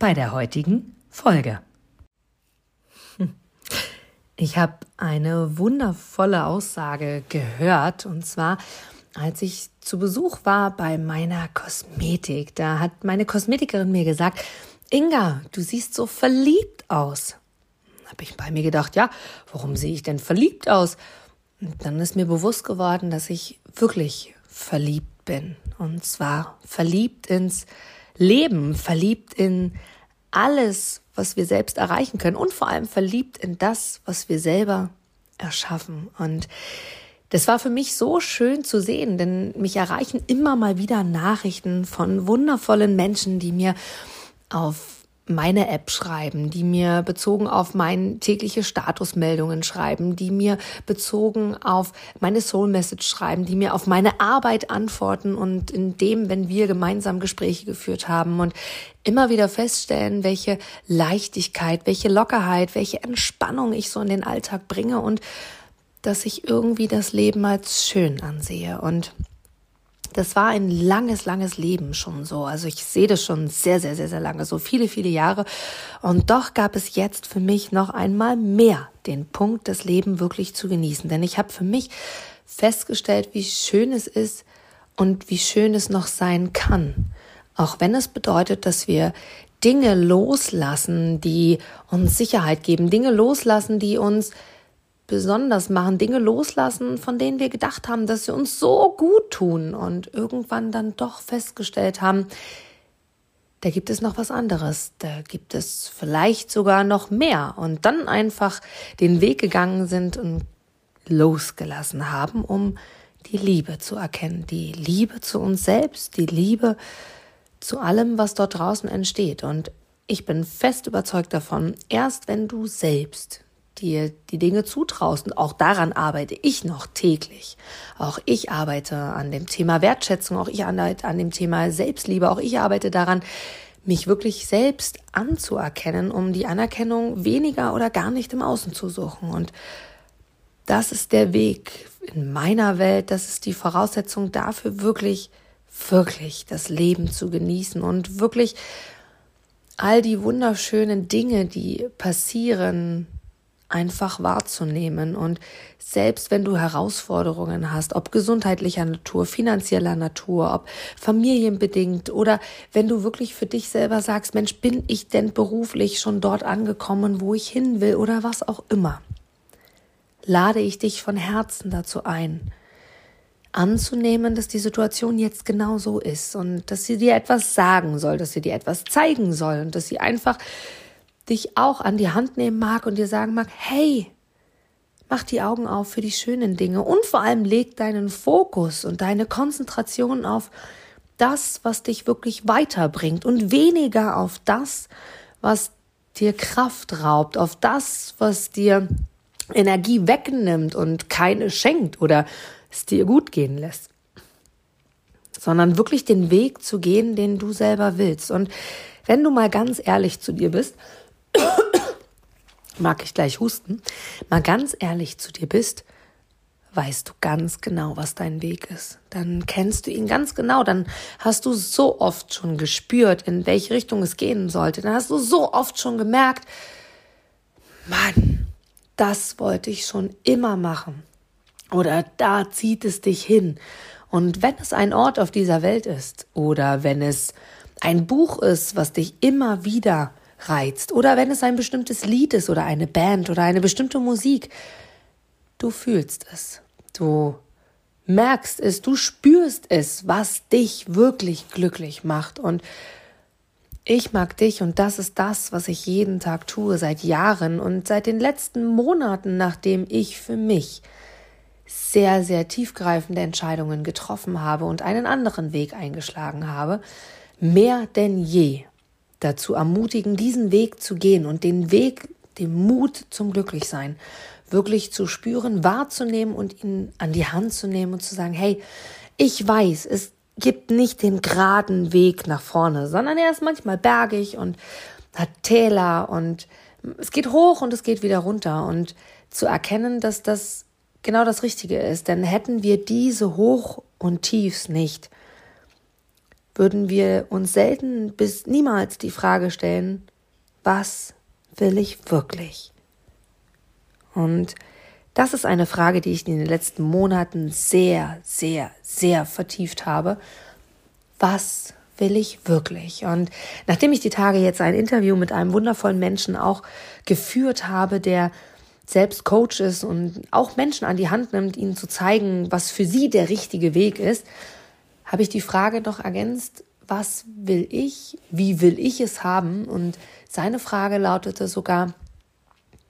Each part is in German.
bei der heutigen Folge. Ich habe eine wundervolle Aussage gehört und zwar als ich zu Besuch war bei meiner Kosmetik. Da hat meine Kosmetikerin mir gesagt, Inga, du siehst so verliebt aus. Habe ich bei mir gedacht, ja, warum sehe ich denn verliebt aus? Und dann ist mir bewusst geworden, dass ich wirklich verliebt bin. Und zwar verliebt ins Leben, verliebt in alles, was wir selbst erreichen können und vor allem verliebt in das, was wir selber erschaffen. Und das war für mich so schön zu sehen, denn mich erreichen immer mal wieder Nachrichten von wundervollen Menschen, die mir auf meine App schreiben, die mir bezogen auf meine tägliche Statusmeldungen schreiben, die mir bezogen auf meine Soul Message schreiben, die mir auf meine Arbeit antworten und in dem, wenn wir gemeinsam Gespräche geführt haben und immer wieder feststellen, welche Leichtigkeit, welche Lockerheit, welche Entspannung ich so in den Alltag bringe und dass ich irgendwie das Leben als schön ansehe. Und das war ein langes, langes Leben schon so. Also ich sehe das schon sehr, sehr, sehr, sehr lange, so viele, viele Jahre. Und doch gab es jetzt für mich noch einmal mehr den Punkt, das Leben wirklich zu genießen. Denn ich habe für mich festgestellt, wie schön es ist und wie schön es noch sein kann. Auch wenn es bedeutet, dass wir Dinge loslassen, die uns Sicherheit geben, Dinge loslassen, die uns besonders machen, Dinge loslassen, von denen wir gedacht haben, dass sie uns so gut tun und irgendwann dann doch festgestellt haben, da gibt es noch was anderes, da gibt es vielleicht sogar noch mehr und dann einfach den Weg gegangen sind und losgelassen haben, um die Liebe zu erkennen, die Liebe zu uns selbst, die Liebe zu allem, was dort draußen entsteht. Und ich bin fest überzeugt davon, erst wenn du selbst dir die Dinge zutraust. Und auch daran arbeite ich noch täglich. Auch ich arbeite an dem Thema Wertschätzung, auch ich arbeite an dem Thema Selbstliebe, auch ich arbeite daran, mich wirklich selbst anzuerkennen, um die Anerkennung weniger oder gar nicht im Außen zu suchen. Und das ist der Weg in meiner Welt, das ist die Voraussetzung dafür, wirklich, wirklich das Leben zu genießen und wirklich all die wunderschönen Dinge, die passieren, einfach wahrzunehmen. Und selbst wenn du Herausforderungen hast, ob gesundheitlicher Natur, finanzieller Natur, ob familienbedingt oder wenn du wirklich für dich selber sagst, Mensch, bin ich denn beruflich schon dort angekommen, wo ich hin will oder was auch immer, lade ich dich von Herzen dazu ein, anzunehmen, dass die Situation jetzt genau so ist und dass sie dir etwas sagen soll, dass sie dir etwas zeigen soll und dass sie einfach dich auch an die Hand nehmen mag und dir sagen mag, hey, mach die Augen auf für die schönen Dinge und vor allem leg deinen Fokus und deine Konzentration auf das, was dich wirklich weiterbringt und weniger auf das, was dir Kraft raubt, auf das, was dir Energie wegnimmt und keine schenkt oder es dir gut gehen lässt, sondern wirklich den Weg zu gehen, den du selber willst. Und wenn du mal ganz ehrlich zu dir bist, mag ich gleich husten, mal ganz ehrlich zu dir bist, weißt du ganz genau, was dein Weg ist. Dann kennst du ihn ganz genau. Dann hast du so oft schon gespürt, in welche Richtung es gehen sollte. Dann hast du so oft schon gemerkt, Mann, das wollte ich schon immer machen. Oder da zieht es dich hin. Und wenn es ein Ort auf dieser Welt ist oder wenn es ein Buch ist, was dich immer wieder reizt oder wenn es ein bestimmtes Lied ist oder eine Band oder eine bestimmte Musik. Du fühlst es. Du merkst es, du spürst es, was dich wirklich glücklich macht und ich mag dich und das ist das, was ich jeden Tag tue seit Jahren und seit den letzten Monaten, nachdem ich für mich sehr, sehr tiefgreifende Entscheidungen getroffen habe und einen anderen Weg eingeschlagen habe, mehr denn je dazu ermutigen, diesen Weg zu gehen und den Weg, den Mut zum Glücklichsein wirklich zu spüren, wahrzunehmen und ihn an die Hand zu nehmen und zu sagen, hey, ich weiß, es gibt nicht den geraden Weg nach vorne, sondern er ist manchmal bergig und hat Täler und es geht hoch und es geht wieder runter und zu erkennen, dass das genau das Richtige ist. Denn hätten wir diese Hoch- und Tiefs nicht, würden wir uns selten bis niemals die Frage stellen, was will ich wirklich? Und das ist eine Frage, die ich in den letzten Monaten sehr, sehr, sehr vertieft habe. Was will ich wirklich? Und nachdem ich die Tage jetzt ein Interview mit einem wundervollen Menschen auch geführt habe, der selbst Coach ist und auch Menschen an die Hand nimmt, ihnen zu zeigen, was für sie der richtige Weg ist, habe ich die Frage noch ergänzt, was will ich, wie will ich es haben? Und seine Frage lautete sogar,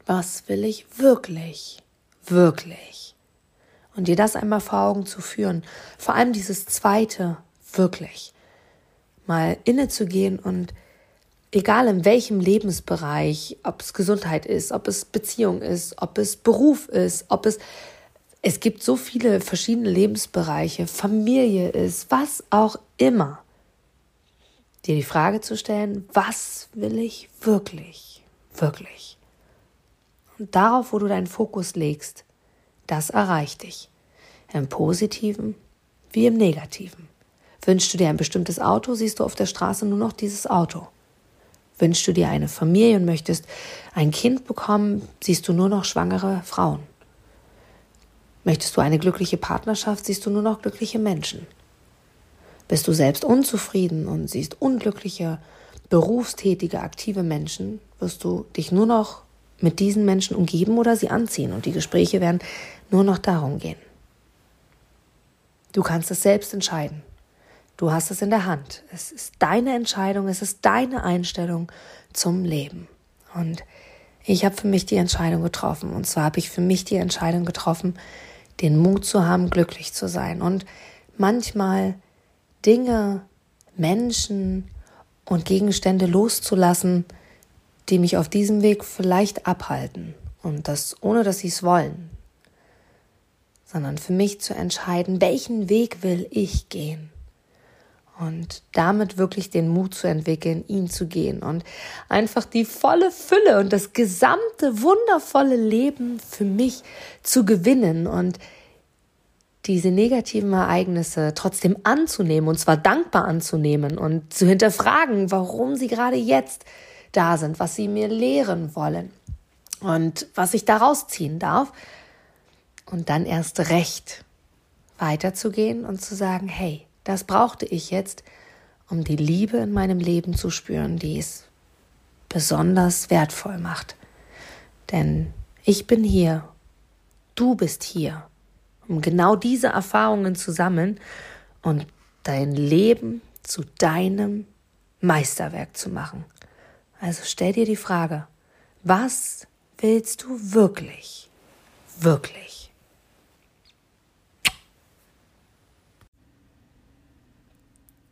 was will ich wirklich, wirklich? Und dir das einmal vor Augen zu führen, vor allem dieses zweite, wirklich, mal innezugehen und egal in welchem Lebensbereich, ob es Gesundheit ist, ob es Beziehung ist, ob es Beruf ist, ob es es gibt so viele verschiedene Lebensbereiche, Familie ist, was auch immer. Dir die Frage zu stellen, was will ich wirklich, wirklich? Und darauf, wo du deinen Fokus legst, das erreicht dich. Im positiven wie im negativen. Wünschst du dir ein bestimmtes Auto, siehst du auf der Straße nur noch dieses Auto. Wünschst du dir eine Familie und möchtest ein Kind bekommen, siehst du nur noch schwangere Frauen. Möchtest du eine glückliche Partnerschaft, siehst du nur noch glückliche Menschen. Bist du selbst unzufrieden und siehst unglückliche, berufstätige, aktive Menschen, wirst du dich nur noch mit diesen Menschen umgeben oder sie anziehen und die Gespräche werden nur noch darum gehen. Du kannst es selbst entscheiden. Du hast es in der Hand. Es ist deine Entscheidung, es ist deine Einstellung zum Leben. Und ich habe für mich die Entscheidung getroffen. Und zwar habe ich für mich die Entscheidung getroffen, den Mut zu haben, glücklich zu sein. Und manchmal Dinge, Menschen und Gegenstände loszulassen, die mich auf diesem Weg vielleicht abhalten. Und das ohne, dass sie es wollen. Sondern für mich zu entscheiden, welchen Weg will ich gehen und damit wirklich den Mut zu entwickeln, ihn zu gehen. Und einfach die volle Fülle und das gesamte wundervolle Leben für mich zu gewinnen und diese negativen Ereignisse trotzdem anzunehmen und zwar dankbar anzunehmen und zu hinterfragen, warum sie gerade jetzt da sind, was sie mir lehren wollen und was ich daraus ziehen darf. Und dann erst recht weiterzugehen und zu sagen, hey, das brauchte ich jetzt, um die Liebe in meinem Leben zu spüren, die es besonders wertvoll macht. Denn ich bin hier, du bist hier, um genau diese Erfahrungen zu sammeln und dein Leben zu deinem Meisterwerk zu machen. Also stell dir die Frage, was willst du wirklich, wirklich?